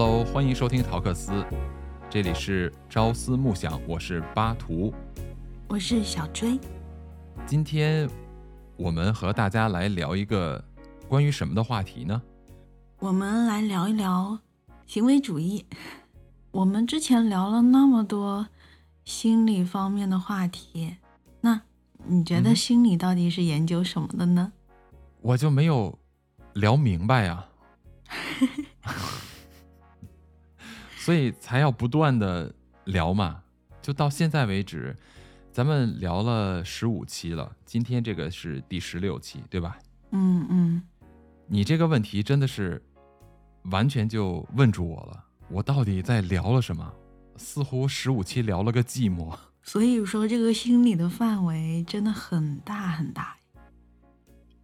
Hello，欢迎收听陶克斯，这里是朝思暮想，我是巴图，我是小追。今天我们和大家来聊一个关于什么的话题呢？我们来聊一聊行为主义。我们之前聊了那么多心理方面的话题，那你觉得心理到底是研究什么的呢？我就没有聊明白呀，所以才要不断的聊嘛。就到现在为止，咱们聊了十五期了，今天这个是第十六期，对吧？嗯嗯，你这个问题真的是完全就问住我了。我到底在聊了什么？似乎十五期聊了个寂寞。所以说，这个心理的范围真的很大很大，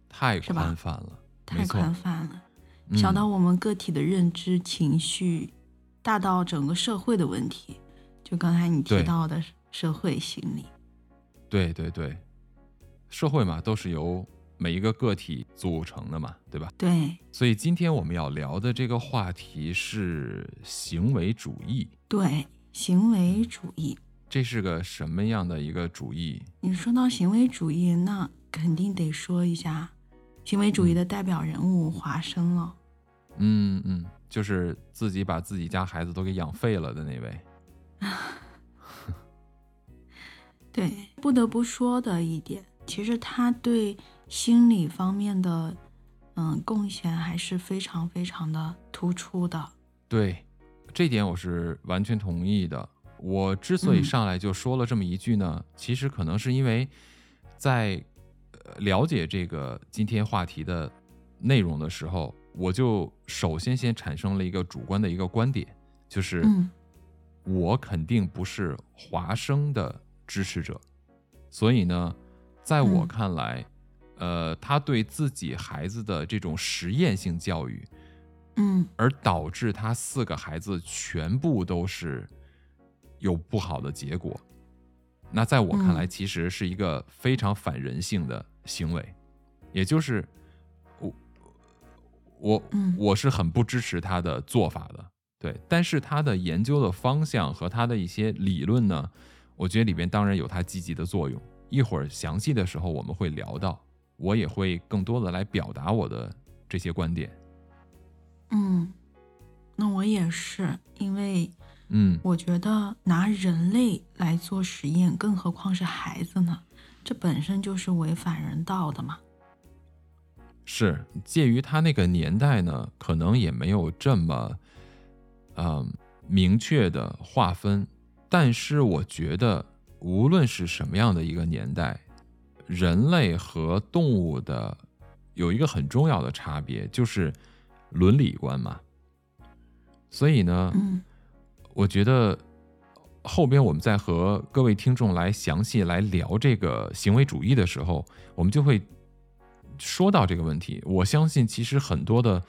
太宽泛了，太宽泛了，小到我们个体的认知、情绪，大到整个社会的问题。就刚才你提到的社会心理，对对对，社会嘛，都是由。每一个个体组成的嘛，对吧？对。所以今天我们要聊的这个话题是行为主义。对，行为主义。这是个什么样的一个主义？你说到行为主义，那肯定得说一下行为主义的代表人物华生了。嗯嗯，就是自己把自己家孩子都给养废了的那位。对，不得不说的一点，其实他对。心理方面的，嗯，贡献还是非常非常的突出的。对，这点我是完全同意的。我之所以上来就说了这么一句呢，其实可能是因为，在了解这个今天话题的内容的时候，我就首先先产生了一个主观的一个观点，就是我肯定不是华生的支持者，所以呢，在我看来。呃，他对自己孩子的这种实验性教育，嗯，而导致他四个孩子全部都是有不好的结果，那在我看来，其实是一个非常反人性的行为，也就是我我我是很不支持他的做法的，对。但是他的研究的方向和他的一些理论呢，我觉得里边当然有他积极的作用，一会儿详细的时候我们会聊到。我也会更多的来表达我的这些观点。嗯，那我也是，因为，嗯，我觉得拿人类来做实验，更何况是孩子呢？这本身就是违反人道的嘛。是，介于他那个年代呢，可能也没有这么，嗯，明确的划分。但是我觉得，无论是什么样的一个年代。人类和动物的有一个很重要的差别，就是伦理观嘛。所以呢，我觉得后边我们在和各位听众来详细来聊这个行为主义的时候，我们就会说到这个问题。我相信，其实很多的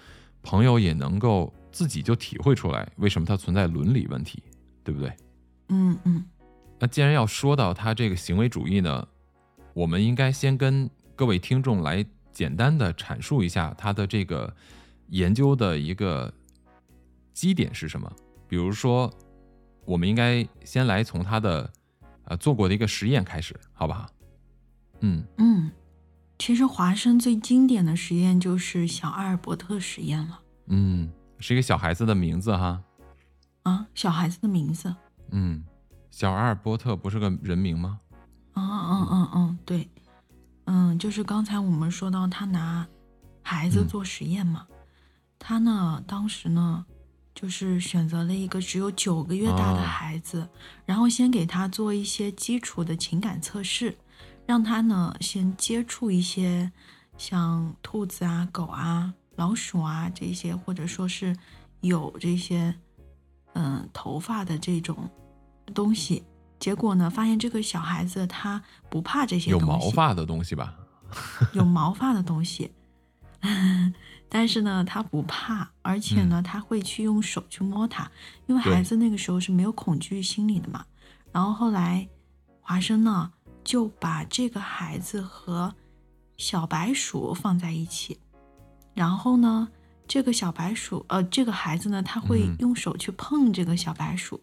朋友也能够自己就体会出来，为什么它存在伦理问题，对不对？嗯嗯。那既然要说到他这个行为主义呢？我们应该先跟各位听众来简单的阐述一下他的这个研究的一个基点是什么。比如说，我们应该先来从他的呃做过的一个实验开始，好不好？嗯嗯，其实华生最经典的实验就是小阿尔伯特实验了。嗯，是一个小孩子的名字哈。啊，小孩子的名字。嗯，小阿尔伯特不是个人名吗？嗯嗯嗯嗯，对，嗯，就是刚才我们说到他拿孩子做实验嘛，他呢当时呢就是选择了一个只有九个月大的孩子，然后先给他做一些基础的情感测试，让他呢先接触一些像兔子啊、狗啊、老鼠啊这些，或者说是有这些嗯头发的这种东西。结果呢？发现这个小孩子他不怕这些有毛发的东西吧？有毛发的东西，但是呢，他不怕，而且呢，他会去用手去摸它，因为孩子那个时候是没有恐惧心理的嘛。然后后来，华生呢就把这个孩子和小白鼠放在一起，然后呢这个小白鼠，呃，这个孩子呢，他会嗯。用手去碰这个小白鼠，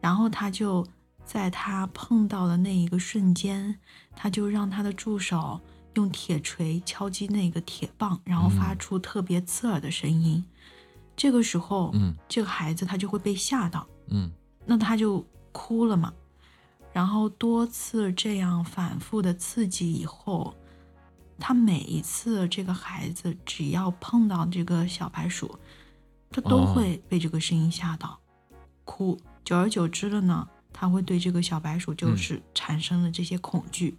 然后他就在他碰到的那一个瞬间，他就让他的助手用铁锤敲击那个铁棒，然后发嗯出特别刺耳的声音。这个时候，嗯。这个孩子他就会被吓到，嗯。那他就哭了嘛。然后多次这样反复的刺激以后，他每一次这个孩子只要碰到这个小白鼠，他都哦会被这个声音吓到，哭。久而久之了呢，他会对这个小白鼠就嗯是产生了这些恐惧，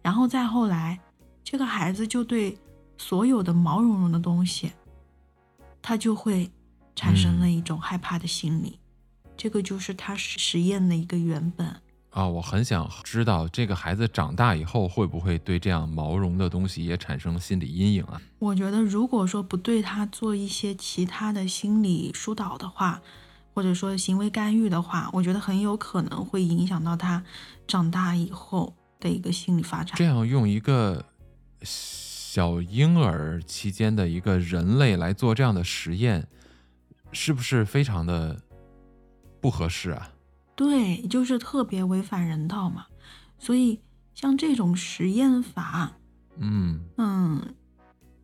然后再后来，这个孩子就对所有的毛茸茸的东西，他就会产生了嗯一种害怕的心理。这个就是他实实验的一个原本。啊，我很想知道这个孩子长大以后会不会对这样毛绒的东西也产生心理阴影啊？我觉得，如果说不对他做一些其他的心理疏导的话，或者说行为干预的话，我觉得很有可能会影响到他长大以后的一个心理发展。这样用一个小婴儿期间的一个人类来做这样的实验，是不是非常的不合适啊？对，就是特别违反人道嘛。所以像这种实验法，嗯嗯，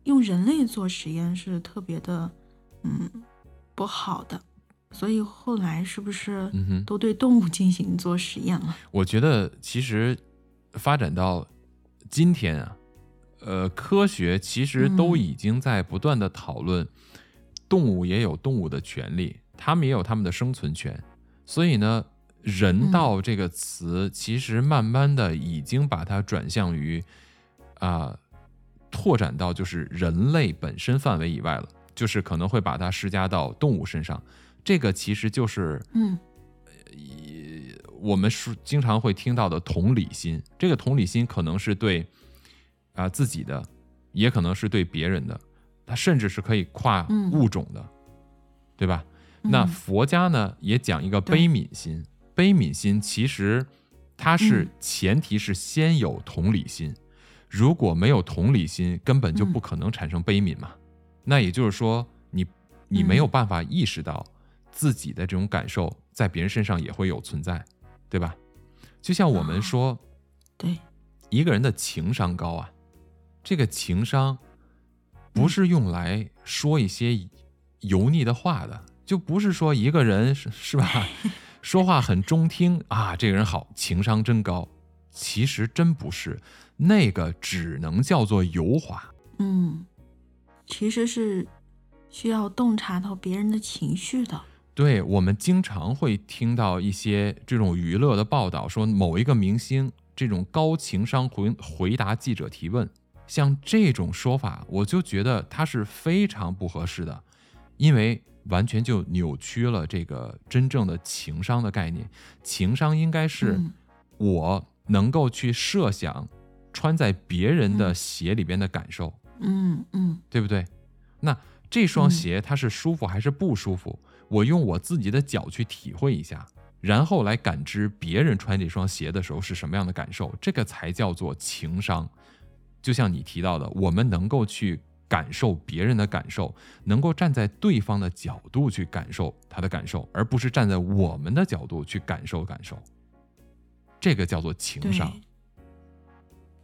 用人类做实验是特别的，嗯，不好的。所以后来是不是都对动物进行做实验了？我觉得其实发展到今天啊，呃，科学其实都嗯已经在不断的讨论，动物也有动物的权利，它们也有它们的生存权。所以呢，人道这个词其实慢慢的已经把它转向于啊、拓展到就是人类本身范围以外了，就是可能会把它施加到动物身上。这个其实就是嗯。我们是经常会听到的同理心，这个同理心可能是对啊、自己的，也可能是对别人的，它甚至是可以跨嗯。物种的，对吧？那嗯。佛家呢也讲一个悲悯心，悲悯心其实它是嗯。前提是先有同理心，如果没有同理心，根本就嗯不可能产生悲悯嘛。那也就是说，你你没有嗯办法意识到自己的这种感受在别人身上也会有存在，对吧？就像我们啊说，对，一个人的情商高啊，这个情商不嗯。是用来说一些油腻的话的，就不是说一个人是是吧，说话很中听啊，这个人好，情商真高。其实真不是，那个只能叫做油滑。嗯，其实是需要洞察到别人的情绪的。对我们经常会听到一些这种娱乐的报道，说某一个明星这种高情商回回答记者提问，像这种说法，我就觉得它是非常不合适的，因为完全就扭曲了这个真正的情商的概念。情商应该是嗯我能够去设想穿在别人的嗯鞋里边的感受，嗯嗯对不对？那这双嗯鞋它是舒服还是不舒服？我用我自己的脚去体会一下，然后来感知别人穿这双鞋的时候是什么样的感受，这个才叫做情商。就像你提到的，我们能够去感受别人的感受，能够站在对方的角度去感受他的感受，而不是站在我们的角度去感受感受。这个叫做情商。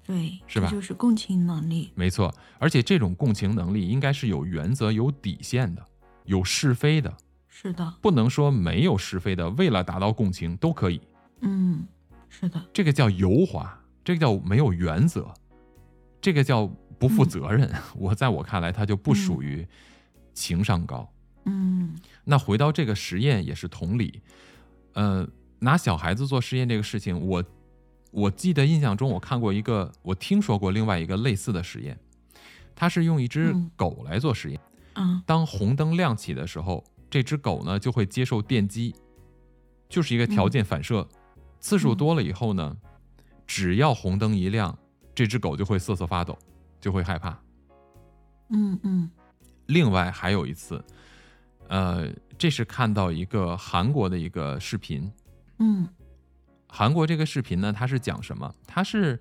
对，是吧就是共情能力。没错，而且这种共情能力应该是有原则、有底线的，有是非的，是的，不能说没有是非的，为了达到共情都可以。嗯，是的，这个叫油滑，这个叫没有原则，这个叫不负责任。我在我看来，它就不属于情商高。嗯那回到这个实验也是同理，呃，拿小孩子做实验这个事情，我我记得印象中我看过一个，我听说过另外一个类似的实验，它是用一只嗯狗来做实验。嗯当红灯亮起的时候，这只狗呢就会接受电击，就是一个条件反射。次数多了以后呢，只要红灯一亮，这只狗就会瑟瑟发抖，就会害怕。嗯嗯另外还有一次，呃，这是看到一个韩国的一个视频。嗯韩国这个视频呢，它是讲什么？它是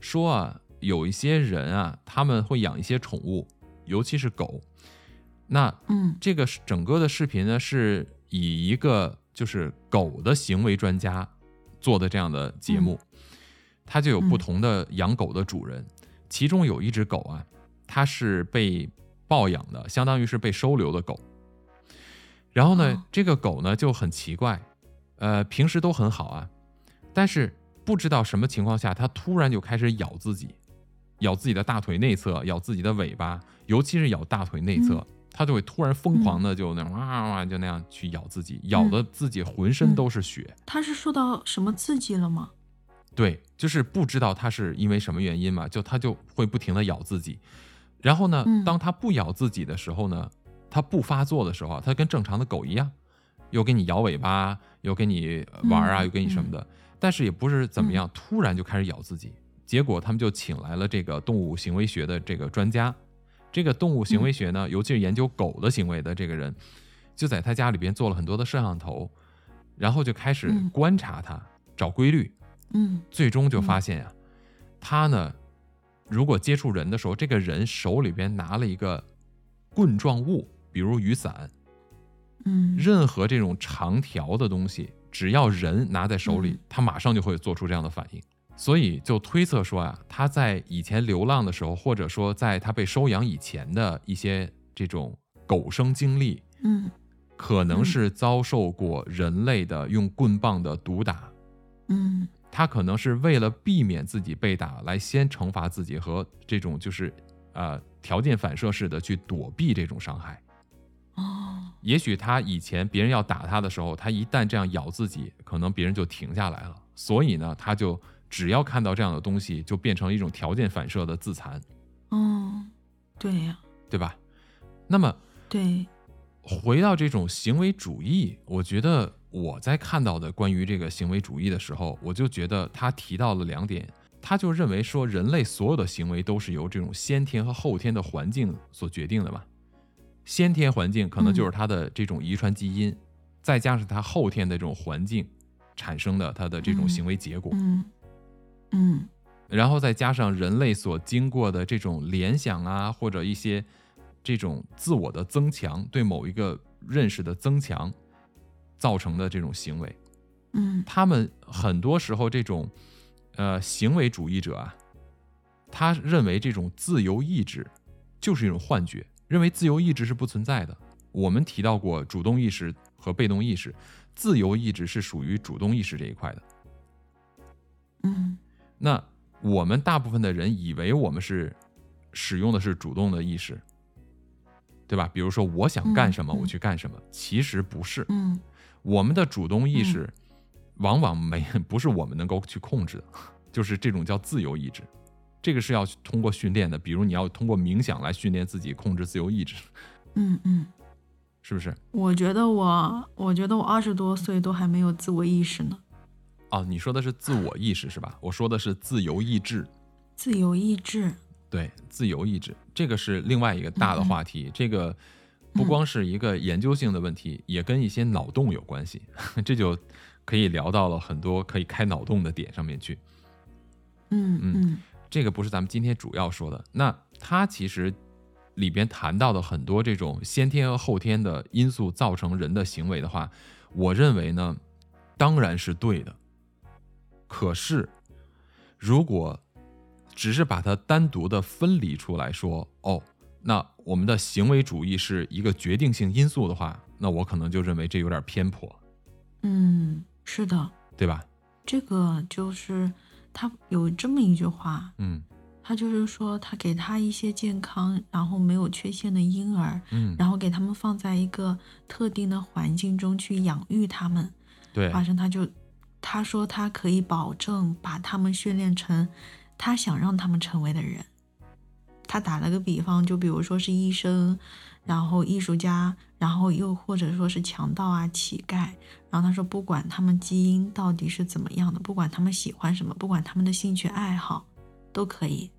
说啊，有一些人啊，他们会养一些宠物，尤其是狗。那嗯这个是整个的视频呢，是以一个就是狗的行为专家做的这样的节目，他就有不同的养狗的主人，其中有一只狗啊，它是被抱养的，相当于是被收留的狗。然后呢，哦这个狗呢就很奇怪，呃，平时都很好啊，但是不知道什么情况下，它突然就开始咬自己，咬自己的大腿内侧，咬自己的尾巴，尤其是咬大腿内侧，它就会突然疯狂的就那样哇哇哇就那样去咬自己，咬的自己浑身都是血。他是受到什么刺激了吗？对，就是不知道它是因为什么原因嘛，就它就会不停的咬自己。然后呢，嗯当它不咬自己的时候呢，它不发作的时候啊，它跟正常的狗一样，又给你摇尾巴，又给你玩啊，嗯又给你什么的，但是也不是怎么样，突然就开始咬自己。结果他们就请来了这个动物行为学的这个专家，这个动物行为学呢，尤其是研究狗的行为的这个人，就在他家里边做了很多的摄像头，然后就开始嗯观察它，找规律。嗯。最终就发现呀、他呢，如果接触人的时候，这个人手里边拿了一个棍状物，比如雨伞，嗯。任何这种长条的东西，只要人拿在手里嗯，他马上就会做出这样的反应。所以就推测说啊，他在以前流浪的时候，或者说在他被收养以前的一些这种狗生经历，嗯。可能嗯。是遭受过人类的用棍棒的毒打。嗯他可能是为了避免自己被打，来先惩罚自己和这种就是，呃，条件反射式的去躲避这种伤害。哦也许他以前别人要打他的时候，他一旦这样咬自己，可能别人就停下来了。所以呢，他就只要看到这样的东西，就变成一种条件反射的自残，哦，对呀、对吧？那么对，回到这种行为主义，我觉得我在看到的关于这个行为主义的时候，我就觉得他提到了两点，他就认为说人类所有的行为都是由这种先天和后天的环境所决定的嘛。先天环境可能就是他的这种遗传基因，再加上他后天的这种环境产生的他的这种行为结果。嗯嗯然后再加上人类所经过的这种联想啊，或者一些这种自我的增强，对某一个认识的增强，造成的这种行为，嗯他们很多时候这种呃行为主义者啊，他认为这种自由意志就是一种幻觉，认为自由意志是不存在的。我们提到过主动意识和被动意识，自由意志是属于主动意识这一块的。嗯那我们大部分的人以为我们是使用的是主动的意识，对吧？比如说我想干什么，我去干什么，其实不是。嗯我们的主动意识往往没不是我们能够去控制的，就是这种叫自由意志。这个是要通过训练的，比如你要通过冥想来训练自己控制自由意志，嗯嗯，是不是？我觉得我，我觉得我二十多岁都还没有自我意识呢。哦，你说的是自我意识是吧？我说的是自由意志。自由意志，对，自由意志，这个是另外一个大的话题。这个不光是一个研究性的问题，也跟一些脑洞有关系。这就可以聊到了很多可以开脑洞的点上面去。嗯嗯这个不是咱们今天主要说的。那它其实里边谈到的很多这种先天和后天的因素造成人的行为的话，我认为呢，当然是对的。可是，如果只是把它单独的分离出来说，哦，那我们的行为主义是一个决定性因素的话，那我可能就认为这有点偏颇，嗯，是的，对吧？这个就是他有这么一句话，嗯。他就是说他给他一些健康然后没有缺陷的婴儿，嗯，然后给他们放在一个特定的环境中去养育他们，对，华生他就他说他可以保证把他们训练成他想让他们成为的人。他打了个比方，就比如说是医生，然后艺术家，然后又或者说是强盗啊、乞丐。然后他说，不管他们基因到底是怎么样的，不管他们喜欢什么，不管他们的兴趣爱好，都可以。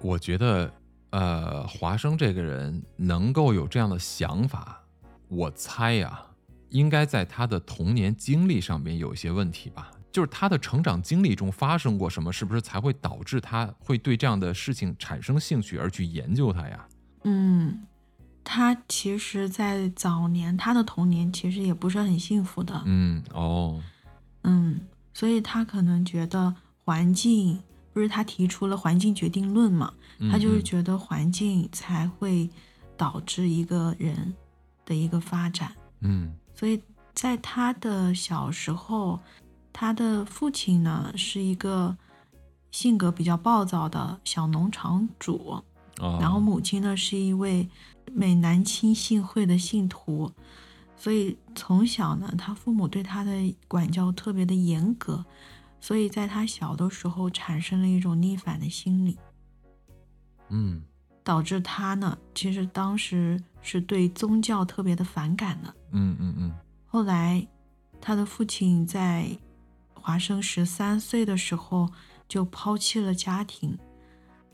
我觉得，呃，华生这个人能够有这样的想法，我猜呀、应该在他的童年经历上面有一些问题吧。就是他的成长经历中发生过什么，是不是才会导致他会对这样的事情产生兴趣而去研究它呀？嗯，他其实，在早年他的童年其实也不是很幸福的。嗯，哦，嗯，所以他可能觉得环境不是他提出了环境决定论嘛？他就是觉得环境才会导致一个人的一个发展。嗯，所以在他的小时候，他的父亲呢是一个性格比较暴躁的小农场主，然后母亲呢是一位美南青信会的信徒，所以从小呢，他父母对他的管教特别的严格，所以在他小的时候产生了一种逆反的心理。嗯，导致他呢，其实当时是对宗教特别的反感的。嗯嗯嗯。后来，他的父亲在华生十三岁的时候就抛弃了家庭。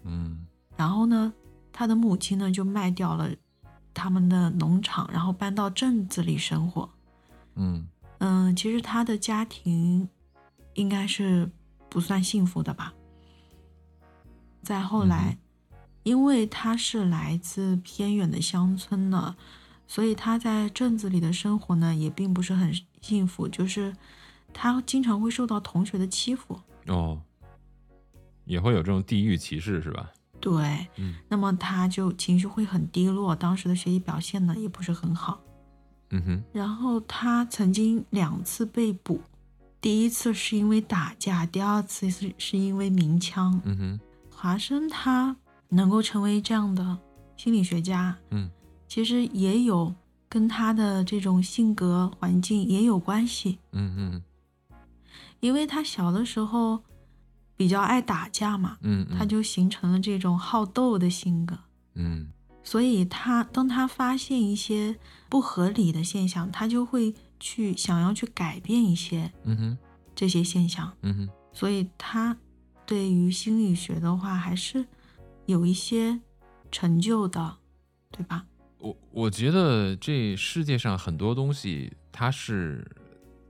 嗯。然后呢，他的母亲呢就卖掉了他们的农场，然后搬到镇子里生活。嗯嗯，其实他的家庭应该是不算幸福的吧。再后来。因为他是来自偏远的乡村呢，所以他在镇子里的生活呢也并不是很幸福，就是他经常会受到同学的欺负。哦，也会有这种地域歧视是吧？对，嗯，那么他就情绪会很低落，当时的学习表现呢也不是很好，嗯哼，然后他曾经两次被捕，第一次是因为打架，第二次是是因为鸣枪，嗯哼，华生他。能够成为这样的心理学家，嗯，其实也有跟他的这种性格环境也有关系，嗯嗯，因为他小的时候比较爱打架嘛，嗯，他就形成了这种好斗的性格，嗯，所以他当他发现一些不合理的现象，他就会去想要去改变一些，嗯哼，这些现象，嗯哼，所以他对于心理学的话还是。有一些成就的，对吧？我我觉得这世界上很多东西，它是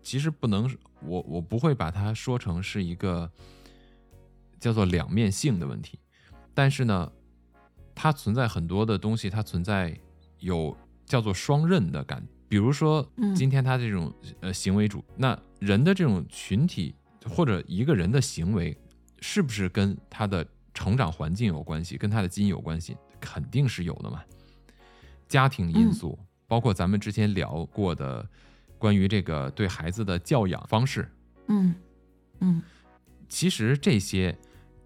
其实不能，我我不会把它说成是一个叫做两面性的问题。但是呢，它存在很多的东西，它存在有叫做双刃的感。比如说，今天他这种呃行为主，那人的这种群体或者一个人的行为，是不是跟他的？成长环境有关系，跟他的基因有关系，肯定是有的嘛。家庭因素，包括咱们之前聊过的关于这个对孩子的教养方式，嗯嗯，其实这些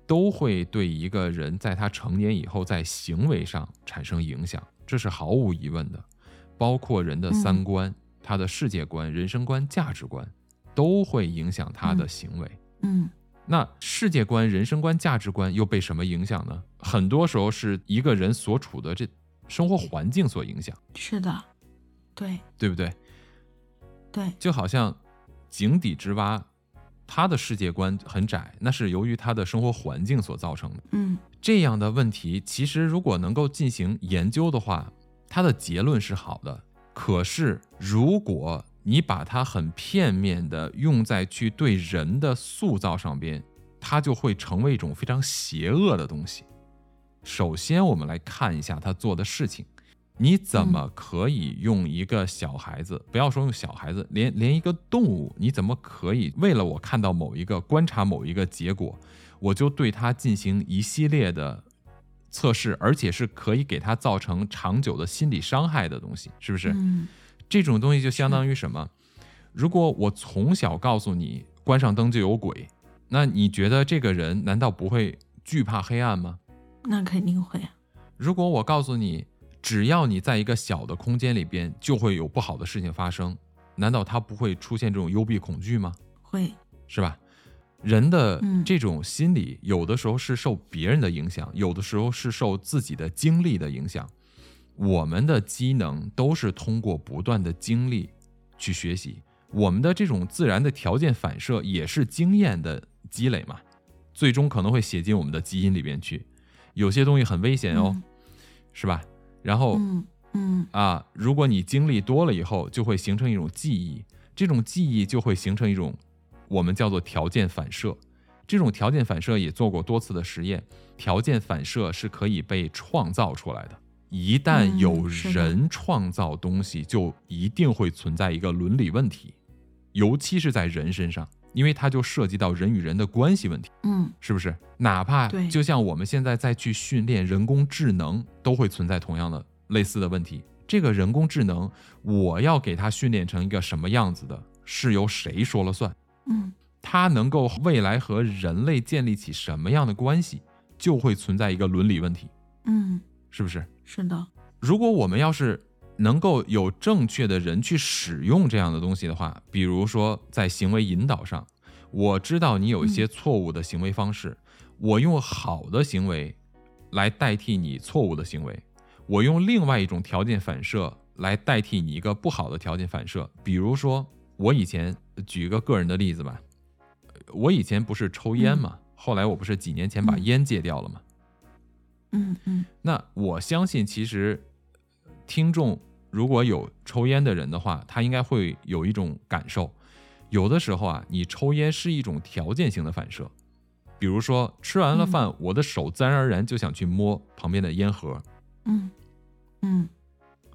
都会对一个人在他成年以后在行为上产生影响，这是毫无疑问的。包括人的三观、他的世界观、人生观、价值观，都会影响他的行为。嗯。那世界观、人生观、价值观又被什么影响呢？很多时候是一个人所处的这生活环境所影响。是的，对，对不对？对，就好像井底之蛙，他的世界观很窄，那是由于他的生活环境所造成的。嗯，这样的问题，其实如果能够进行研究的话，它的结论是好的。可是如果你把它很片面的用在去对人的塑造上边，它就会成为一种非常邪恶的东西。首先，我们来看一下他做的事情。你怎么可以用一个小孩子？不要说用小孩子，连连一个动物，你怎么可以为了我看到某一个观察某一个结果，我就对它进行一系列的测试，而且是可以给它造成长久的心理伤害的东西，是不是？嗯。这种东西就相当于什么？如果我从小告诉你关上灯就有鬼，那你觉得这个人难道不会惧怕黑暗吗？那肯定会啊。如果我告诉你，只要你在一个小的空间里边，就会有不好的事情发生，难道他不会出现这种幽闭恐惧吗？会，是吧？人的这种心理，有的时候是受别人的影响，有的时候是受自己的经历的影响。我们的机能都是通过不断的经历去学习，我们的这种自然的条件反射也是经验的积累嘛，最终可能会写进我们的基因里边去。有些东西很危险哦，是吧？然后，嗯嗯啊，如果你经历多了以后，就会形成一种记忆，这种记忆就会形成一种我们叫做条件反射。这种条件反射也做过多次的实验，条件反射是可以被创造出来的。一旦有人创造东西，就一定会存在一个伦理问题，尤其是在人身上，因为它就涉及到人与人的关系问题，嗯是不是？哪怕对就像我们现在再去训练人工智能，都会存在同样的类似的问题。这个人工智能，我要给它训练成一个什么样子的，是由谁说了算？嗯它能够未来和人类建立起什么样的关系，就会存在一个伦理问题，嗯，是不是？是的，如果我们要是能够有正确的人去使用这样的东西的话，比如说在行为引导上，我知道你有一些错误的行为方式，我用好的行为来代替你错误的行为，我用另外一种条件反射来代替你一个不好的条件反射。比如说，我以前举一个个人的例子吧，我以前不是抽烟嘛，后来我不是几年前把嗯烟戒掉了嘛。嗯嗯那我相信，其实听众如果有抽烟的人的话，他应该会有一种感受。有的时候啊，你抽烟是一种条件性的反射，比如说吃完了饭，我的手自然而然就想去摸旁边的烟盒，嗯嗯。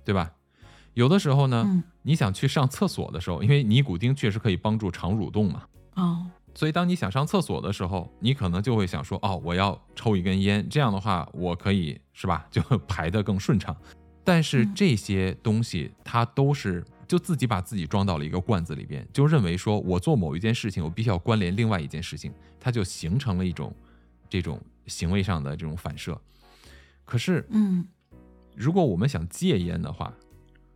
对吧？有的时候呢，嗯。你想去上厕所的时候，因为尼古丁确实可以帮助肠蠕动嘛，哦。所以当你想上厕所的时候，你可能就会想说，哦，我要抽一根烟，这样的话我可以是吧，就排得更顺畅。但是嗯这些东西它都是就自己把自己装到了一个罐子里边，就认为说我做某一件事情，我必须要关联另外一件事情，它就形成了一种这种行为上的这种反射。可是嗯如果我们想戒烟的话，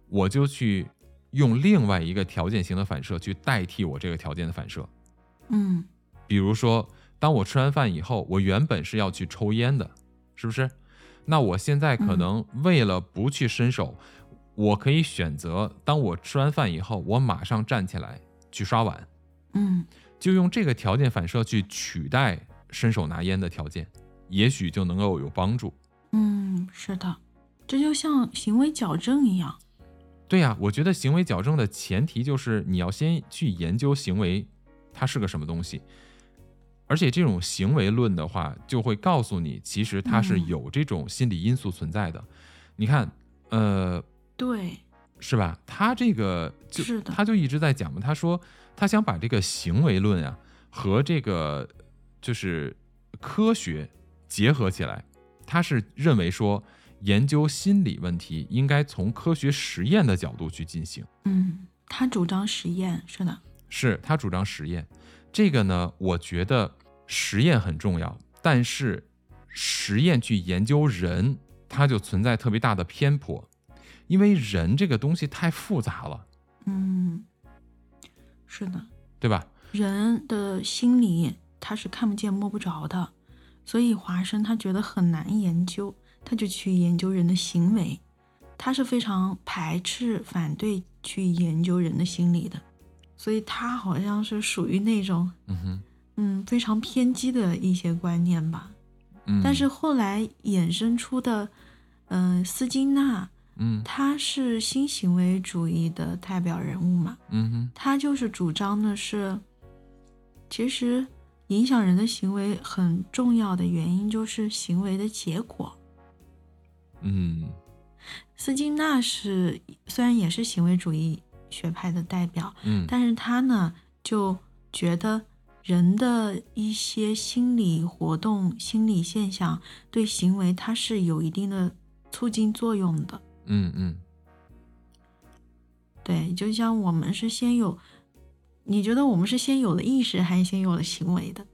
我就去用另外一个条件型的反射去代替我这个条件的反射。嗯比如说，当我吃完饭以后，我原本是要去抽烟的，是不是？那我现在可能为了不去伸手，我可以选择，当我吃完饭以后，我马上站起来去刷碗，嗯就用这个条件反射去取代伸手拿烟的条件，也许就能够有帮助。嗯，是的，这就像行为矫正一样。对呀、我觉得行为矫正的前提就是你要先去研究行为它是个什么东西，而且这种行为论的话，就会告诉你，其实它是嗯有这种心理因素存在的。你看，呃，对，是吧？他这个就是的他就一直在讲嘛，他说他想把这个行为论啊和这个就是科学结合起来，他是认为说研究心理问题应该从科学实验的角度去进行。嗯，他主张实验，是的，是他主张实验，这个呢，我觉得实验很重要，但是实验去研究人，它就存在特别大的偏颇，因为人这个东西太复杂了，嗯，是的，对吧？人的心理他是看不见摸不着的，所以华生他觉得很难研究，他就去研究人的行为，他是非常排斥、反对去研究人的心理的，所以他好像是属于那种嗯哼，嗯非常偏激的一些观念吧。嗯，但是后来衍生出的，嗯、斯金纳，嗯他是新行为主义的代表人物嘛，嗯哼，他就是主张的是，其实影响人的行为很重要的原因就是行为的结果。嗯斯金纳是虽然也是行为主义学派的代表，嗯但是他呢就觉得人的一些心理活动、心理现象对行为它是有一定的促进作用的。嗯嗯，对，就像我们是先有，你觉得我们是先有了意识，还是先有了行为的？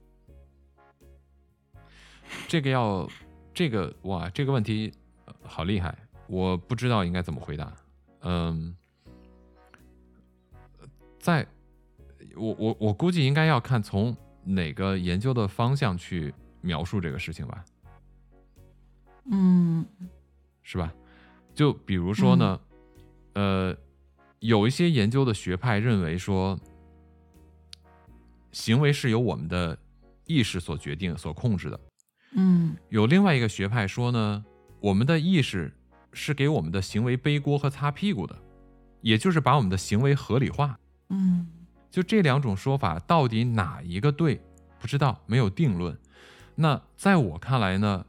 这个要这个哇，这个问题、呃好厉害，我不知道应该怎么回答。嗯，在我我我估计应该要看从哪个研究的方向去描述这个事情吧，嗯是吧？就比如说呢，呃，有一些研究的学派认为说，行为是由我们的意识所决定、所控制的。嗯有另外一个学派说呢，我们的意识是给我们的行为背锅和擦屁股的，也就是把我们的行为合理化。嗯就这两种说法，到底哪一个对？不知道，没有定论。那在我看来呢，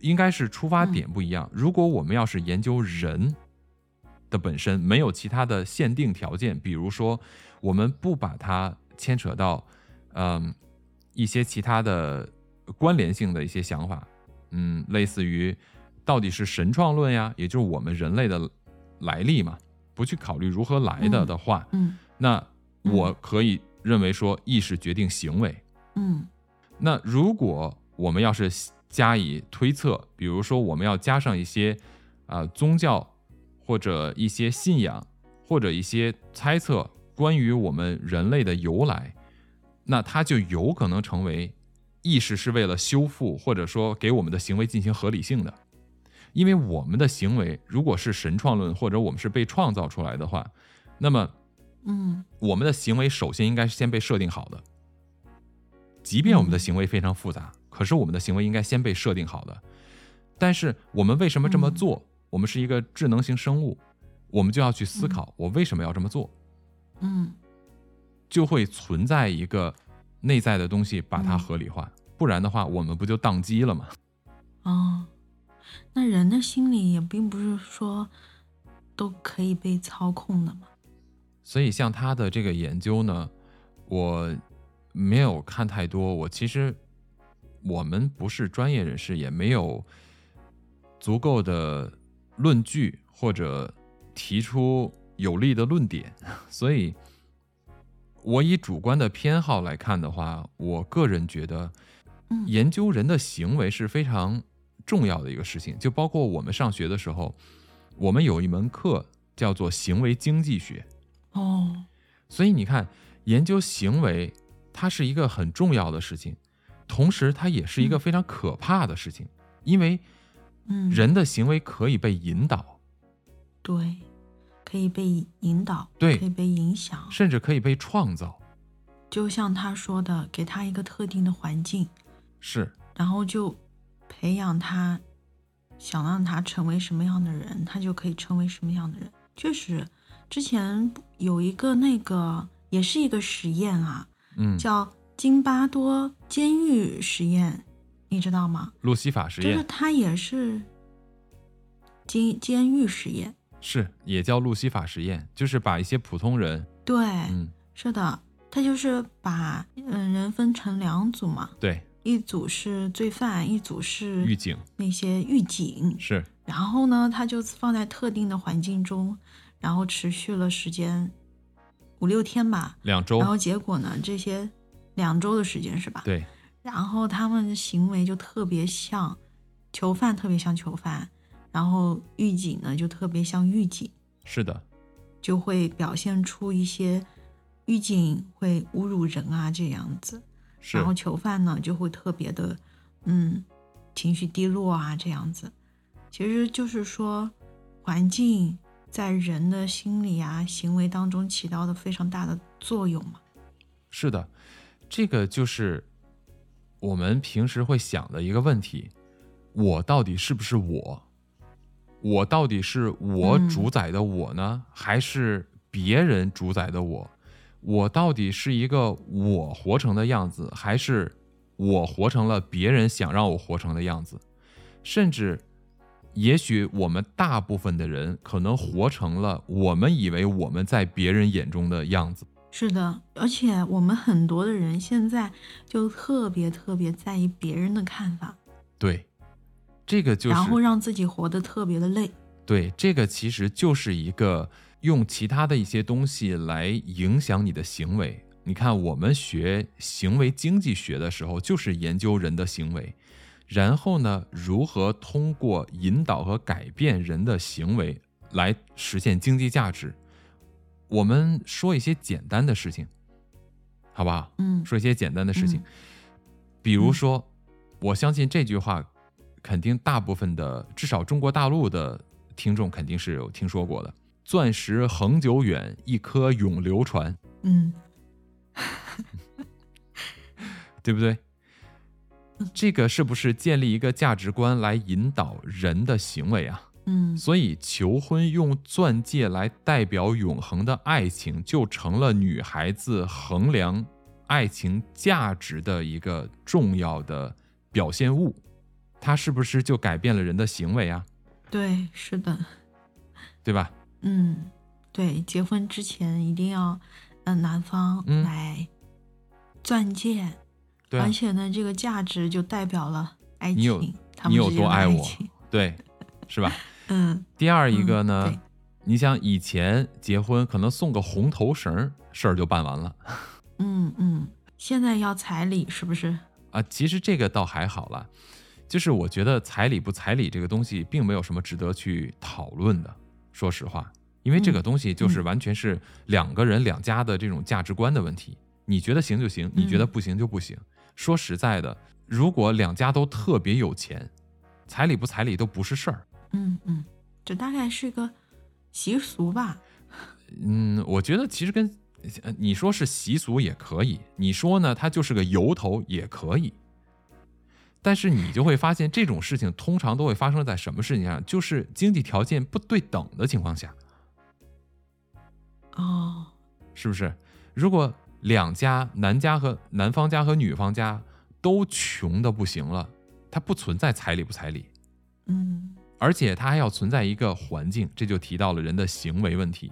应该是出发点不一样。如果我们要是研究人的本身，没有其他的限定条件，比如说我们不把它牵扯到，嗯，一些其他的关联性的一些想法，嗯，类似于到底是神创论呀，也就是我们人类的来历嘛，不去考虑如何来的的话，嗯那我可以认为说意识决定行为。嗯那如果我们要是加以推测，比如说我们要加上一些啊、宗教或者一些信仰或者一些猜测关于我们人类的由来，那它就有可能成为意识是为了修复或者说给我们的行为进行合理性的。因为我们的行为如果是神创论或者我们是被创造出来的话，那么嗯我们的行为首先应该是先被设定好的。即便我们的行为非常复杂，可是我们的行为应该先被设定好的。但是我们为什么这么做？我们是一个智能型生物，我们就要去思考我为什么要这么做，嗯就会存在一个内在的东西把它嗯合理化，不然的话我们不就宕机了吗？哦，那人的心理也并不是说都可以被操控的嘛。所以像他的这个研究呢，我没有看太多。我其实我们不是专业人士，也没有足够的论据或者提出有力的论点，所以我以主观的偏好来看的话，我个人觉得嗯研究人的行为是非常重要的一个事情。就包括我们上学的时候，我们有一门课叫做行为经济学。哦，所以你看，研究行为，它是一个很重要的事情，同时它也是一个非常可怕的事情，因为嗯，人的行为可以被引导，对，可以被引导，对可以被影响。甚至可以被创造。就像他说的，给他一个特定的环境，是，然后就培养他，想让他成为什么样的人，他就可以成为什么样的人。确实，之前有一个那个也是一个实验啊，嗯，叫津巴多监狱实验，你知道吗？路西法实验就是验它也是监监狱实验。是也叫路西法实验，就是把一些普通人，对，嗯，是的，他就是把嗯人分成两组嘛，对，一组是罪犯，一组是狱警那些狱警。是，然后呢，他就放在特定的环境中，然后持续了时间五六天吧。两周然，后结果呢，这些两周的时间是吧？。对，然后他们的行为就特别像囚犯，特别像囚犯，然后狱警呢就特别像狱警，是的，就会表现出一些狱警会侮辱人啊这样子，是然后囚犯呢就会特别的嗯情绪低落啊这样子。其实就是说，环境在人的心理啊行为当中起到的非常大的作用嘛。是的，这个就是我们平时会想的一个问题：我到底是不是我？我到底是我嗯主宰的我呢，还是别人主宰的我？我到底是一个我活成的样子，还是我活成了别人想让我活成的样子？甚至，也许我们大部分的人可能活成了我们以为我们在别人眼中的样子。是的，而且我们很多的人现在就特别特别在意别人的看法，对，这个就是然后让自己活得特别的累。对，这个其实就是一个用其他的一些东西来影响你的行为。你看，我们学行为经济学的时候，就是研究人的行为，然后呢，如何通过引导和改变人的行为来实现经济价值。我们说一些简单的事情，好不好？嗯说一些简单的事情，嗯比如说，我相信这句话，肯定大部分的，至少中国大陆的听众肯定是有听说过的。钻石恒久远，一颗永流传，嗯 对不对？这个是不是建立一个价值观来引导人的行为啊？嗯所以求婚用钻戒来代表永恒的爱情，就成了女孩子衡量爱情价值的一个重要的表现物。它是不是就改变了人的行为啊？对，是的，对吧？嗯，对，结婚之前一定要，嗯，男方嗯来钻戒，对啊而，且呢，这个价值就代表了爱你有情，他你有之间的多爱我情，对，是吧？嗯，第二一个嗯呢，对你想以前结婚可能送个红头绳儿，事儿就办完了嗯嗯，现在要彩礼是不是？啊。其实这个倒还好了，就是我觉得彩礼不彩礼这个东西，并没有什么值得去讨论的。说实话，因为这个嗯东西就是嗯完全是两个人两家的这种价值观的问题。你觉得行就行，你觉得嗯不行就不行。说实在的，如果两家都特别有钱，彩礼不彩礼都不是事儿。嗯嗯，这大概是个习俗吧。嗯，我觉得其实跟呃你说是习俗也可以，你说呢，它就是个由头也可以。但是你就会发现，这种事情通常都会发生在什么事情上？就是经济条件不对等的情况下，哦，是不是？如果两家男家和男方家和女方家都穷的不行了，它不存在彩礼不彩礼，嗯而且它还要存在一个环境，这就提到了人的行为问题。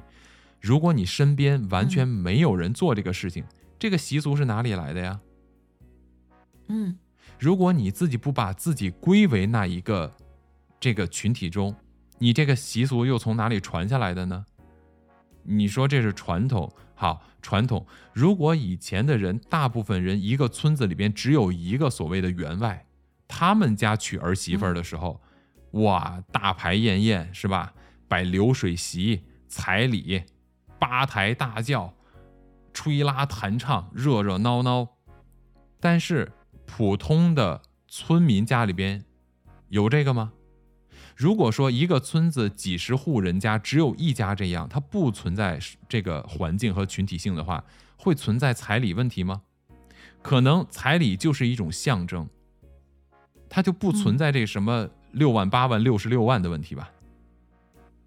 如果你身边完全没有人做这个事情，这个习俗是哪里来的呀？嗯如果你自己不把自己归为那一个这个群体中，你这个习俗又从哪里传下来的呢？你说这是传统，好，传统。如果以前的人，大部分人一个村子里边只有一个所谓的员外，他们家娶儿媳妇的时候，哇，大排宴宴是吧？摆流水席、彩礼、八抬大轿、吹拉弹唱，热热闹闹。但是普通的村民家里边有这个吗？如果说一个村子几十户人家只有一家这样，它不存在这个环境和群体性的话，会存在彩礼问题吗？可能彩礼就是一种象征，它就不存在这什么六万、八万、六十六万的问题吧，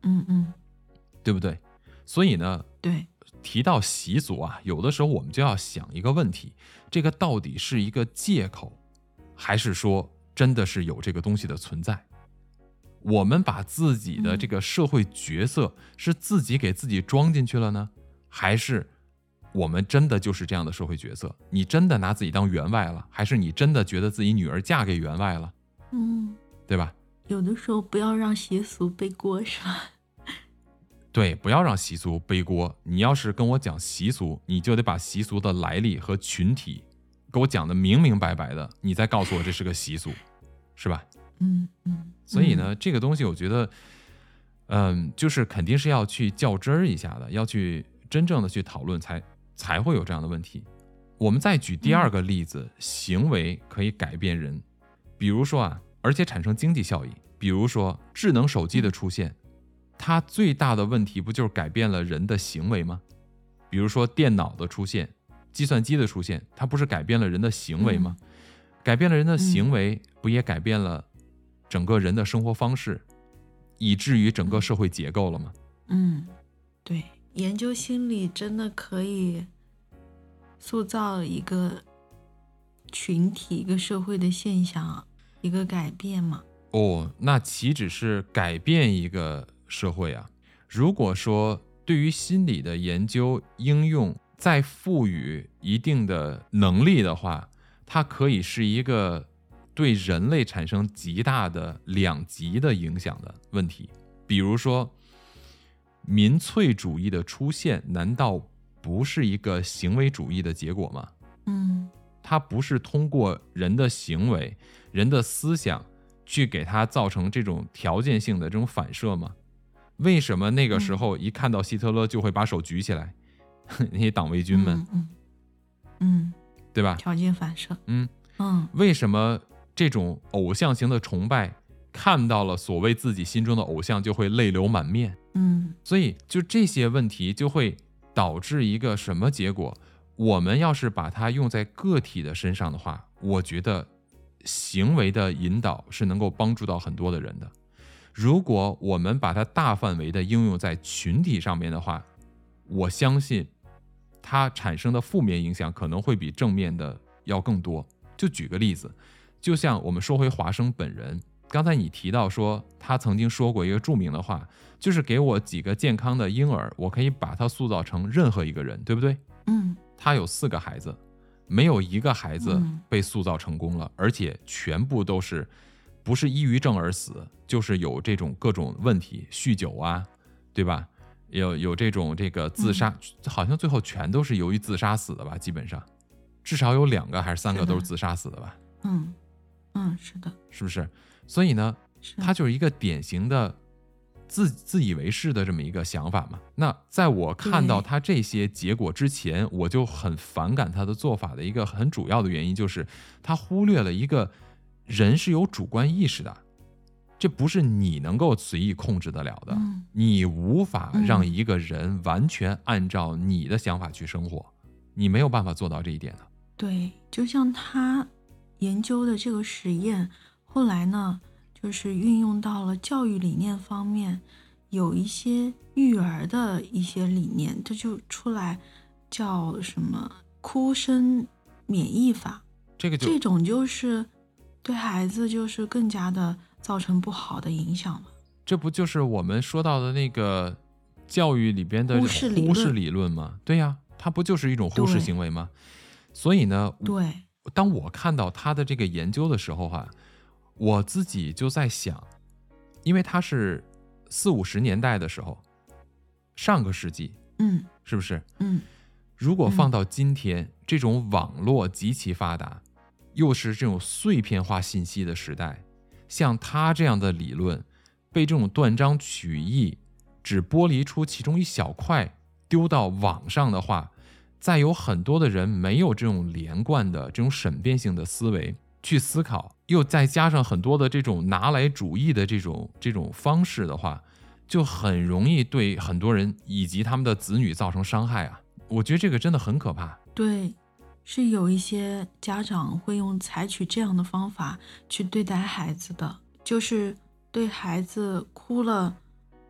嗯嗯，对不对？所以呢，对，提到习俗啊，有的时候我们就要想一个问题：这个到底是一个借口，还是说真的是有这个东西的存在？我们把自己的这个社会角色是自己给自己装进去了呢，还是我们真的就是这样的社会角色？你真的拿自己当员外了，还是你真的觉得自己女儿嫁给员外了，嗯，对吧？有的时候不要让习俗背锅，是吧？对，不要让习俗背锅。你要是跟我讲习俗，你就得把习俗的来历和群体给我讲的明明白白的，你再告诉我这是个习俗，是吧？嗯嗯，所以呢，这个东西我觉得，嗯，就是肯定是要去较真儿一下的，要去真正的去讨论，才才会有这样的问题。我们再举第二个例子，行为可以改变人，比如说啊，而且产生经济效益，比如说智能手机的出现，它最大的问题不就是改变了人的行为吗？比如说电脑的出现，计算机的出现，它不是改变了人的行为吗？改变了人的行为，不也改变了整个人的生活方式，以至于整个社会结构了吗？嗯，对，研究心理真的可以塑造一个群体、一个社会的现象，一个改变嘛。哦，那岂止是改变一个社会啊？如果说对于心理的研究应用再赋予一定的能力的话，它可以是一个对人类产生极大的两极的影响的问题。比如说，民粹主义的出现，难道不是一个行为主义的结果吗？嗯它不是通过人的行为、人的思想去给它造成这种条件性的这种反射吗？为什么那个时候一看到希特勒就会把手举起来？那些党卫军们，嗯嗯嗯，对吧？条件反射。嗯，嗯为什么这种偶像型的崇拜，看到了所谓自己心中的偶像就会泪流满面？嗯所以就这些问题就会导致一个什么结果？我们要是把它用在个体的身上的话，我觉得行为的引导是能够帮助到很多的人的。如果我们把它大范围的应用在群体上面的话，我相信它产生的负面影响可能会比正面的要更多。就举个例子，就像我们说回华生本人，刚才你提到说他曾经说过一个著名的话，就是给我几个健康的婴儿，我可以把他塑造成任何一个人，对不对？嗯他有四个孩子，没有一个孩子嗯被塑造成功了，而且全部都是不是抑郁症而死，就是有这种各种问题，酗酒啊，对吧？有有这种这个自杀，好像最后全都是由于自杀死的吧？基本上，至少有两个还是三个都是自杀死的吧？嗯嗯，是的，是不是？所以呢，他就是一个典型的自自以为是的这么一个想法嘛。那在我看到他这些结果之前，我就很反感他的做法的一个很主要的原因，就是他忽略了一个人是有主观意识的，这不是你能够随意控制得了的。嗯你无法嗯让一个人完全按照你的想法去生活，你没有办法做到这一点的。对，就像他研究的这个实验，后来呢，就是运用到了教育理念方面，有一些育儿的一些理念，这就出来叫什么哭声免疫法，这个就这种就是对孩子就是更加的造成不好的影响吗。这不就是我们说到的那个教育里边的忽视理论忽视理论吗？对呀，它不就是一种忽视行为吗？所以呢，对，当我看到他的这个研究的时候哈、我自己就在想，因为他是四五十年代的时候，上个世纪嗯是不是？嗯如果放到今天，这种网络极其发达，又是这种碎片化信息的时代，像他这样的理论被这种断章取义，只剥离出其中一小块丢到网上的话，再有很多的人没有这种连贯的这种审辩性的思维去思考，又再加上很多的这种拿来主义的这种这种方式的话，就很容易对很多人以及他们的子女造成伤害啊！我觉得这个真的很可怕。对，是有一些家长会用采取这样的方法去对待孩子的，就是对孩子哭了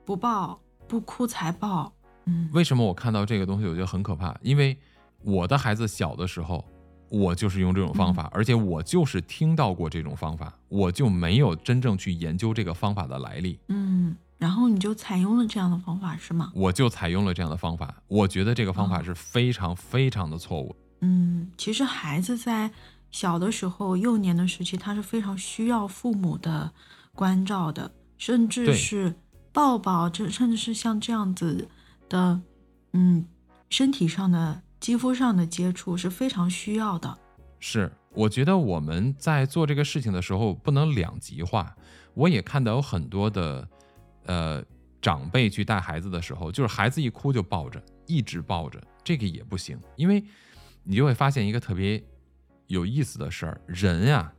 不抱，不哭才抱。嗯，为什么我看到这个东西，我觉得很可怕？因为我的孩子小的时候，我就是用这种方法，而且我就是听到过这种方法，我就没有真正去研究这个方法的来历，嗯，然后你就采用了这样的方法是吗？我就采用了这样的方法。我觉得这个方法哦是非常非常的错误。嗯，其实孩子在小的时候、幼年的时期，他是非常需要父母的关照的，甚至是抱抱，这甚至是像这样子的，嗯，身体上的、肌肤上的接触是非常需要的。是，我觉得我们在做这个事情的时候不能两极化。我也看到有很多的，呃，长辈去带孩子的时候，就是孩子一哭就抱着，一直抱着，这个也不行，因为你就会发现一个特别有意思的事儿，人呀、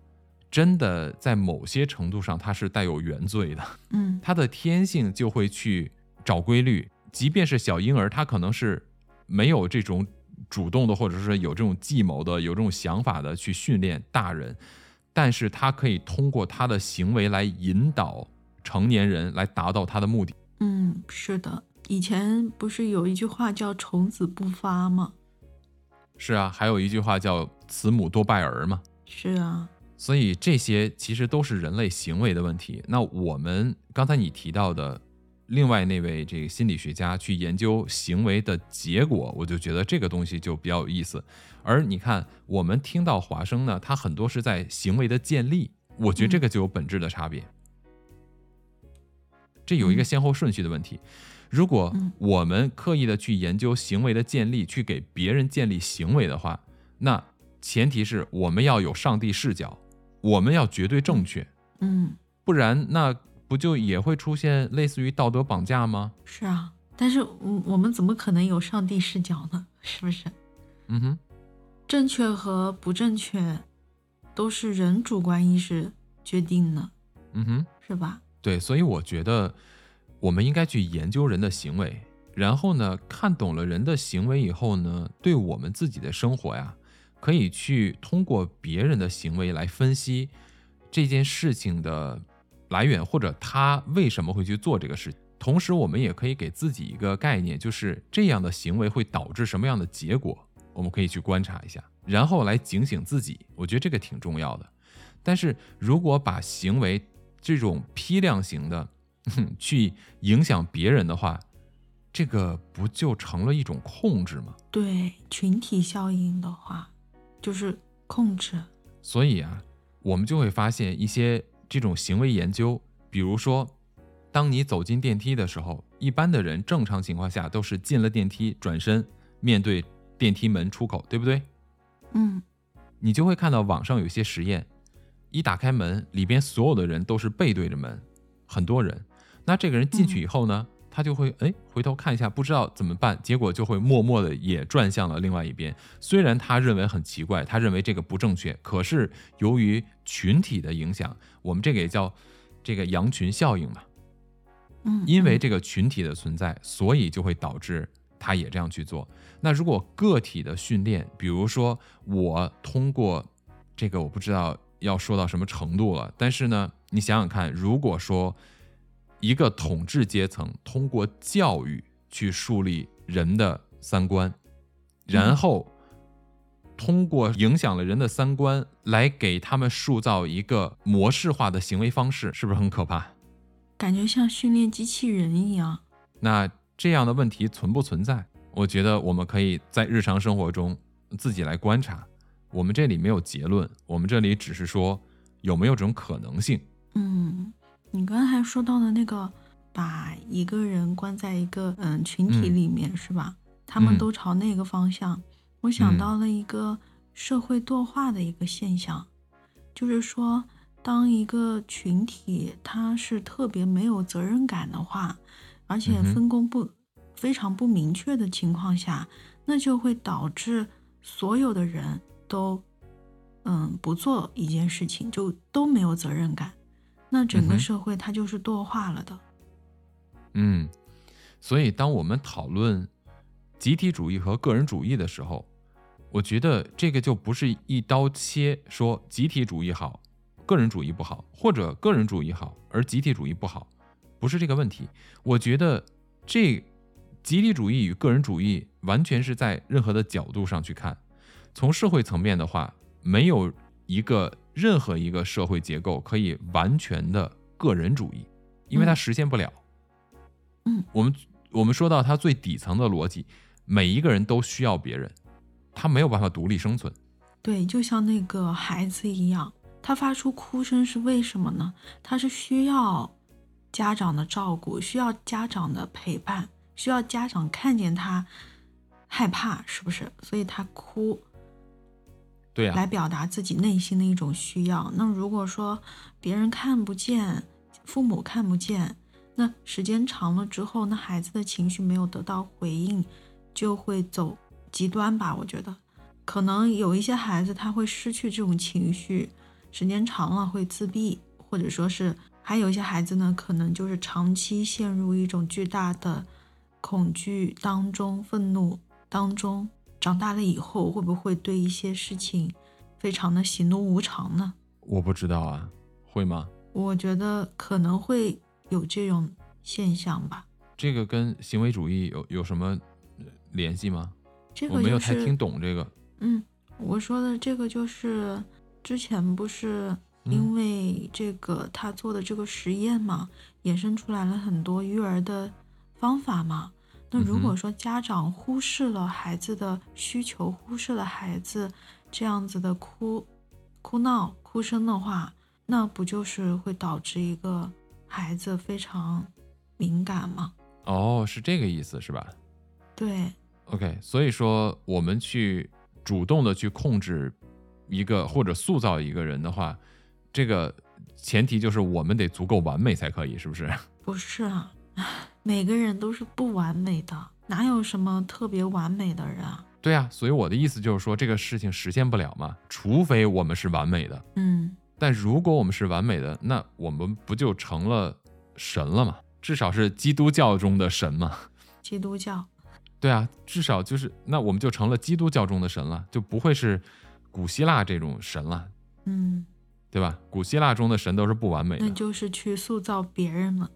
真的在某些程度上他是带有原罪的。嗯他的天性就会去找规律，即便是小婴儿，他可能是没有这种主动的，或者是有这种计谋的、有这种想法的去训练大人，但是他可以通过他的行为来引导成年人来达到他的目的。嗯，是的。以前不是有一句话叫“虫子不发”吗？是啊，还有一句话叫“慈母多败儿”嘛。是啊，所以这些其实都是人类行为的问题。那我们刚才你提到的另外那位这个心理学家去研究行为的结果，我就觉得这个东西就比较有意思。而你看，我们听到华生呢，他很多是在行为的建立，我觉得这个就有本质的差别。这有一个嗯先后顺序的问题。如果嗯我们刻意的去研究行为的建立，去给别人建立行为的话，那前提是我们要有上帝视角，我们要绝对正确，嗯，不然那不就也会出现类似于道德绑架吗？是啊。但是，我，我们怎么可能有上帝视角呢？是不是？嗯哼，正确和不正确，都是人主观意识决定的，嗯哼，是吧？对，所以我觉得我们应该去研究人的行为，然后呢，看懂了人的行为以后呢，对我们自己的生活呀，可以去通过别人的行为来分析这件事情的来源，或者他为什么会去做这个事。同时，我们也可以给自己一个概念，就是这样的行为会导致什么样的结果，我们可以去观察一下，然后来警醒自己。我觉得这个挺重要的。但是如果把行为这种批量型的 去影响别人的话，这个不就成了一种控制吗？对，群体效应的话，就是控制。所以啊，我们就会发现一些这种行为研究，比如说，当你走进电梯的时候，一般的人正常情况下都是进了电梯转身面对电梯门出口，对不对？嗯，你就会看到网上有些实验，一打开门，里边所有的人都是背对着门，很多人。那这个人进去以后呢，他就会哎回头看一下，不知道怎么办，结果就会默默的也转向了另外一边。虽然他认为很奇怪，他认为这个不正确，可是由于群体的影响，我们这个也叫这个羊群效应嘛。嗯，因为这个群体的存在，所以就会导致他也这样去做。那如果个体的训练，比如说我通过这个，我不知道要说到什么程度了，但是呢，你想想看，如果说一个统治阶层通过教育去树立人的三观，然后通过影响了人的三观来给他们塑造一个模式化的行为方式，是不是很可怕？感觉像训练机器人一样。那这样的问题存不存在？我觉得我们可以在日常生活中自己来观察。我们这里没有结论，我们这里只是说有没有这种可能性。嗯，你刚才说到的那个，把一个人关在一个嗯群体里面、是吧？他们嗯都朝那个方向，我想嗯到了一个社会惰化的一个现象，就是说，当一个群体他是特别没有责任感的话，而且分工不、非常不明确的情况下，那就会导致所有的人都嗯不做一件事情，就都没有责任感。那整个社会它就是惰化了的。嗯，所以当我们讨论集体主义和个人主义的时候，我觉得这个就不是一刀切说集体主义好，个人主义不好，或者个人主义好而集体主义不好，不是这个问题。我觉得这集体主义与个人主义完全是在任何的角度上去看。从社会层面的话，没有一个任何一个社会结构可以完全的个人主义，因为它嗯实现不了。嗯，我们我们说到它最底层的逻辑，每一个人都需要别人，他没有办法独立生存。对，就像那个孩子一样，他发出哭声是为什么呢？他是需要家长的照顾，需要家长的陪伴，需要家长看见他害怕，是不是？所以他哭对、来表达自己内心的一种需要。那如果说别人看不见，父母看不见，那时间长了之后，那孩子的情绪没有得到回应，就会走极端吧。我觉得，可能有一些孩子他会失去这种情绪，时间长了会自闭，或者说是还有一些孩子呢，可能就是长期陷入一种巨大的恐惧当中、愤怒当中。长大了以后，会不会对一些事情非常的喜怒无常呢？我不知道啊，会吗？我觉得可能会有这种现象吧。这个跟行为主义有有什么呃联系吗？这个就我没有太听懂这个。嗯，我说的这个就是之前不是因为这个他做的这个实验嘛，衍生出来了很多育儿的方法嘛。那如果说家长忽视了孩子的需求，忽视了孩子这样子的哭哭闹哭声的话，那不就是会导致一个孩子非常敏感吗？哦，是这个意思是吧对，？OK，所以说我们去主动的去控制一个或者塑造一个人的话，这个前提就是我们得足够完美才可以，是不是？不是啊，每个人都是不完美的，哪有什么特别完美的人啊？对啊，所以我的意思就是说，这个事情实现不了嘛，除非我们是完美的。嗯，但如果我们是完美的，那我们不就成了神了吗？至少是基督教中的神嘛。基督教，对啊，至少就是那我们就成了基督教中的神了，就不会是古希腊这种神了，嗯，对吧？古希腊中的神都是不完美的那，就是去塑造别人了。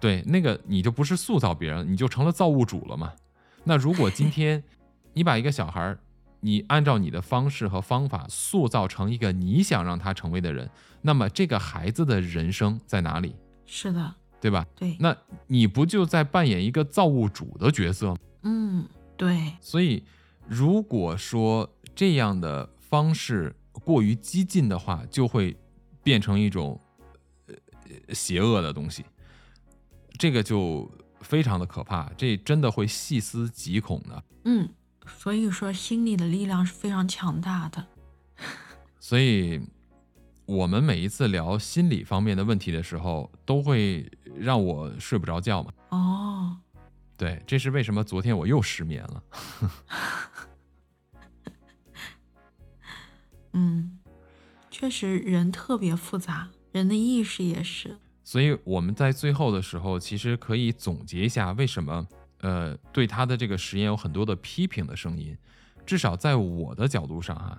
对，那个你就不是塑造别人，你就成了造物主了嘛。那如果今 天你把一个小孩儿你按照你的方式和方法塑造成一个你想让他成为的人，那么这个孩子的人生在哪里？是的，对吧？对，那你不就在扮演一个造物主的角色吗？嗯，对，所以如果说这样的方式过于激进的话，就会变成一种呃邪恶的东西，这个就非常的可怕，这真的会细思极恐的。嗯，所以说心理的力量是非常强大的。所以，我们每一次聊心理方面的问题的时候，都会让我睡不着觉嘛。哦，对，这是为什么昨天我又失眠了。嗯，确实人特别复杂，人的意识也是。所以我们在最后的时候，其实可以总结一下，为什么呃对他的这个实验有很多的批评的声音。至少在我的角度上啊、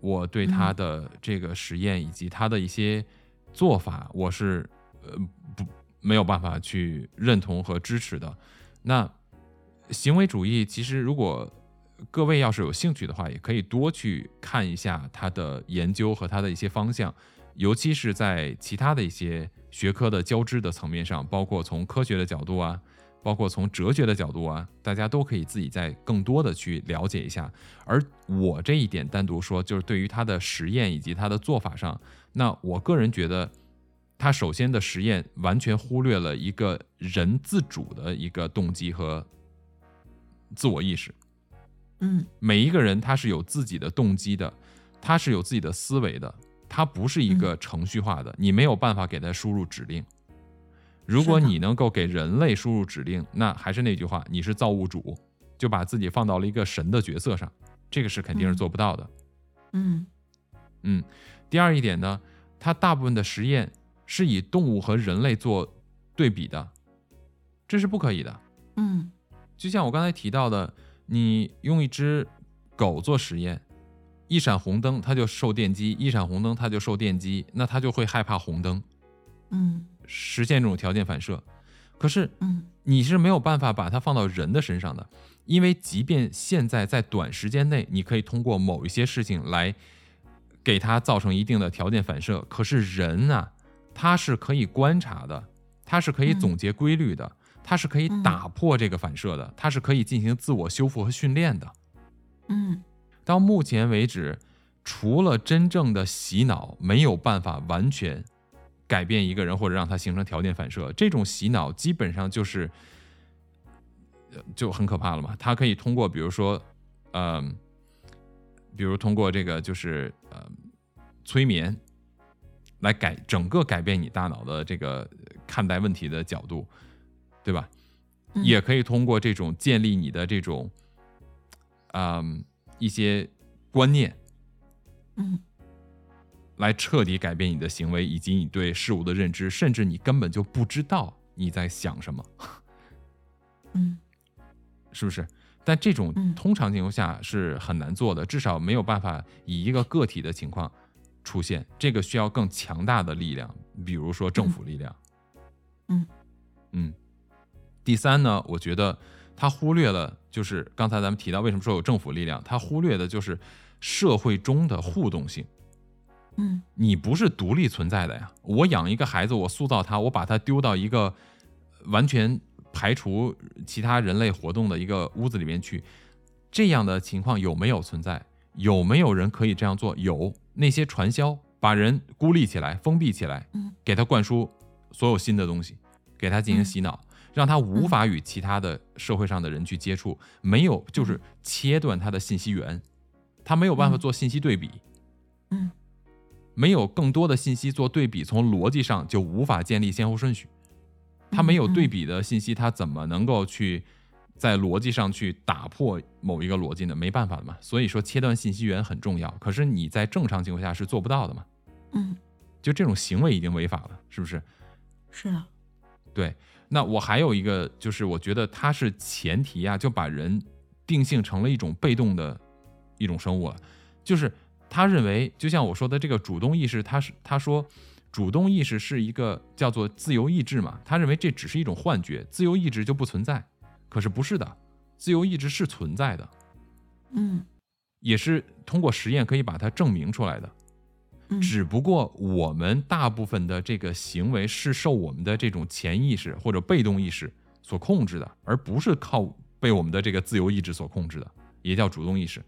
我对他的这个实验以及他的一些做法，我是呃不没有办法去认同和支持的。那行为主义其实如果各位要是有兴趣的话，也可以多去看一下他的研究和他的一些方向，尤其是在其他的一些学科的交织的层面上，包括从科学的角度啊，包括从哲学的角度啊，大家都可以自己再更多的去了解一下。而我这一点单独说，就是对于他的实验以及他的做法上，那我个人觉得，他首先的实验完全忽略了一个人自主的一个动机和自我意识。嗯每一个人他是有自己的动机的，他是有自己的思维的，他不是一个程序化的，你没有办法给它输入指令。如果你能够给人类输入指令，那还是那句话，你是造物主，就把自己放到了一个神的角色上，这个是肯定是嗯做不到的。嗯嗯，第二一点呢，它大部分的实验是以动物和人类做对比的，这是不可以的。嗯就像我刚才提到的，你用一只狗做实验，一闪红灯它就受电击，一闪红灯它就受电击，那它就会害怕红灯，嗯。实现这种条件反射。可是嗯。你是没有办法把它放到人的身上的，因为即便现在在短时间内，你可以通过某一些事情来给它造成一定的条件反射，可是人啊，他是可以观察的，他是可以总结规律的，他是可以打破这个反射的，他是可以进行自我修复和训练的。嗯到目前为止，除了真正的洗脑，没有办法完全改变一个人或者让他形成条件反射。这种洗脑基本上就是，呃就很可怕了嘛。他可以通过，比如说，嗯、比如通过这个就是呃催眠，来改整个改变你大脑的这个看待问题的角度，对吧？嗯也可以通过这种建立你的这种，嗯，一些观念，嗯。来彻底改变你的行为以及你对事物的认知，甚至你根本就不知道你在想什么，嗯。是不是？但这种嗯。通常情况下是很难做的，至少没有办法以一个个体的情况出现，这个需要更强大的力量，比如说政府力量。嗯。嗯，第三呢，我觉得他忽略了，就是刚才咱们提到为什么说有政府力量，他忽略的就是社会中的互动性。嗯你不是独立存在的呀！我养一个孩子，我塑造他，我把他丢到一个完全排除其他人类活动的一个屋子里面去，这样的情况有没有存在？有没有人可以这样做？有，那些传销把人孤立起来、封闭起来，嗯给他灌输所有新的东西，给他进行嗯洗脑，让他无法与其他的社会上的人去接触，没有就是切断他的信息源，他没有办法嗯做信息对比。嗯没有更多的信息做对比，从逻辑上就无法建立先后顺序。他没有对比的信息，他怎么能够去在逻辑上去打破某一个逻辑呢？没办法的嘛。所以说切断信息源很重要，可是你在正常情况下是做不到的嘛。嗯，就这种行为已经违法了，是不是？是的，对。那我还有一个，就是我觉得它是前提啊，就把人定性成了一种被动的一种生物了。就是他认为，就像我说的这个主动意识，他是他说主动意识是一个叫做自由意志嘛，他认为这只是一种幻觉，自由意志就不存在。可是不是的，自由意志是存在的。嗯也是通过实验可以把它证明出来的。只不过我们大部分的这个行为是受我们的这种潜意识或者被动意识所控制的，而不是靠被我们的这个自由意志所控制的，也叫主动意识，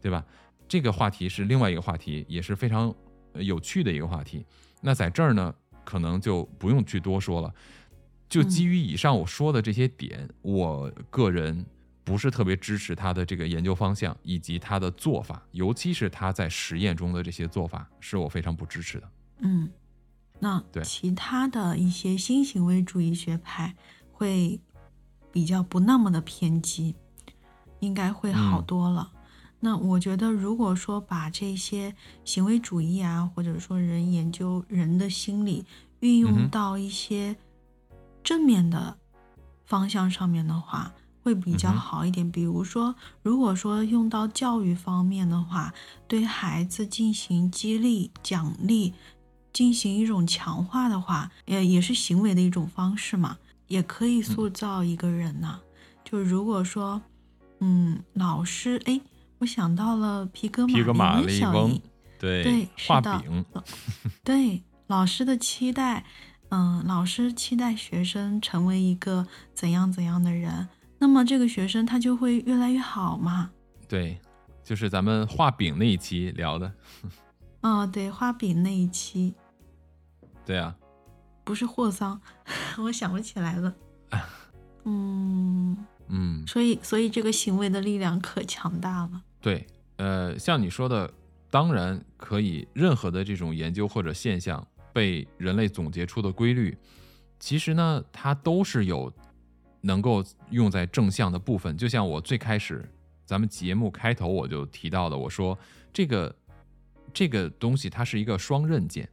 对吧？这个话题是另外一个话题，也是非常有趣的一个话题。那在这儿呢，可能就不用去多说了。就基于以上我说的这些点，我个人不是特别支持他的这个研究方向以及他的做法，尤其是他在实验中的这些做法，是我非常不支持的。嗯，那对其他的一些新行为主义学派会比较不那么的偏激，应该会好嗯多了。那我觉得，如果说把这些行为主义啊，或者说人研究人的心理运用到一些正面的方向上面的话，会比较好一点。比如说，如果说用到教育方面的话，对孩子进行激励、奖励，进行一种强化的话，也也是行为的一种方式嘛，也可以塑造一个人呐、就如果说，嗯，老师，哎，我想到了皮革皮革马马利翁应，，对对是的画饼，对老师的期待，嗯，老师期待学生成为一个怎样怎样的人，那么这个学生他就会越来越好嘛。对，就是咱们画饼那一期聊的，啊、对，画饼那一期对啊，不是霍桑，我想不起来了。嗯，嗯，所以所以这个行为的力量可强大了。对，呃，像你说的，当然可以，任何的这种研究或者现象被人类总结出的规律，其实呢，它都是有能够用在正向的部分。就像我最开始咱们节目开头我就提到的，我说这个这个东西它是一个双刃剑，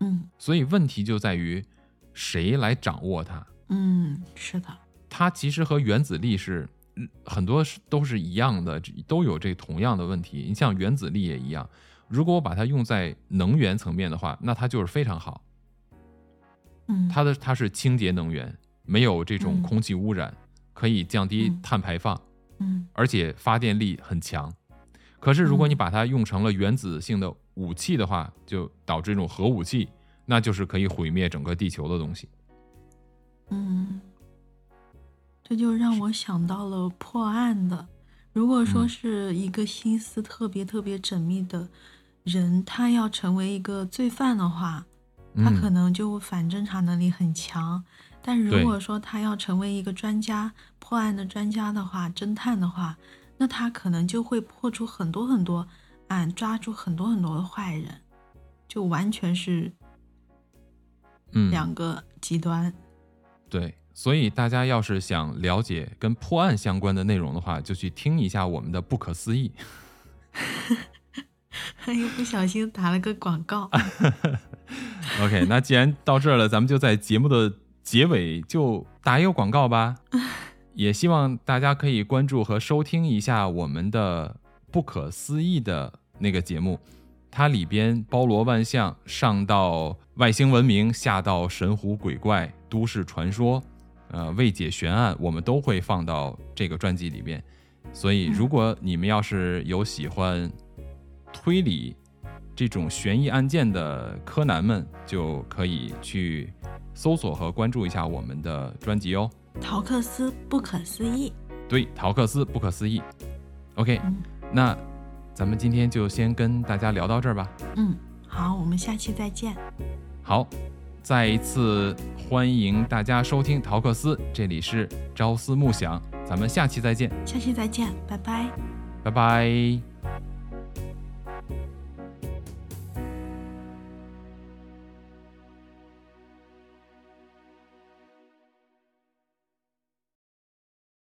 嗯所以问题就在于谁来掌握它。嗯，是的，它其实和原子力是嗯很多是都是一样的，都有这同样的问题。你像原子力也一样，如果我把它用在能源层面的话，那它就是非常好。嗯，它的它是清洁能源，没有这种嗯空气污染，可以降低嗯碳排放，嗯而且发电力很强。可是如果你嗯把它用成了原子性的武器的话，就导致这种核武器，那就是可以毁灭整个地球的东西。嗯，这就让我想到了破案的。如果说嗯是一个心思特别特别缜密的人，他要成为一个罪犯的话，他嗯可能就反侦查能力很强。但如果说他要成为一个专家、破案的专家的话，侦探的话，那他可能就会破出很多很多案，抓住很多很多的坏人，就完全是嗯，两个极端。对，所以大家要是想了解跟破案相关的内容的话，就去听一下我们的《不可思议》。又不小心打了个广告。OK，那既然到这儿了，咱们就在节目的结尾就打一个广告吧。也希望大家可以关注和收听一下我们的《不可思议》的那个节目，它里边包罗万象，上到外星文明，下到神狐鬼怪、都市传说，呃，未解悬案，我们都会放到这个专辑里边。所以，如果你们要是有喜欢推理这种悬疑案件的柯南们，就可以去搜索和关注一下我们的专辑哦。陶克斯不可思议。对，陶克斯不可思议。OK，嗯那咱们今天就先跟大家聊到这儿吧。嗯，好，我们下期再见。好，再一次欢迎大家收听陶克斯，这里是朝思暮想，咱们下期再见，下期再见，拜拜。拜拜。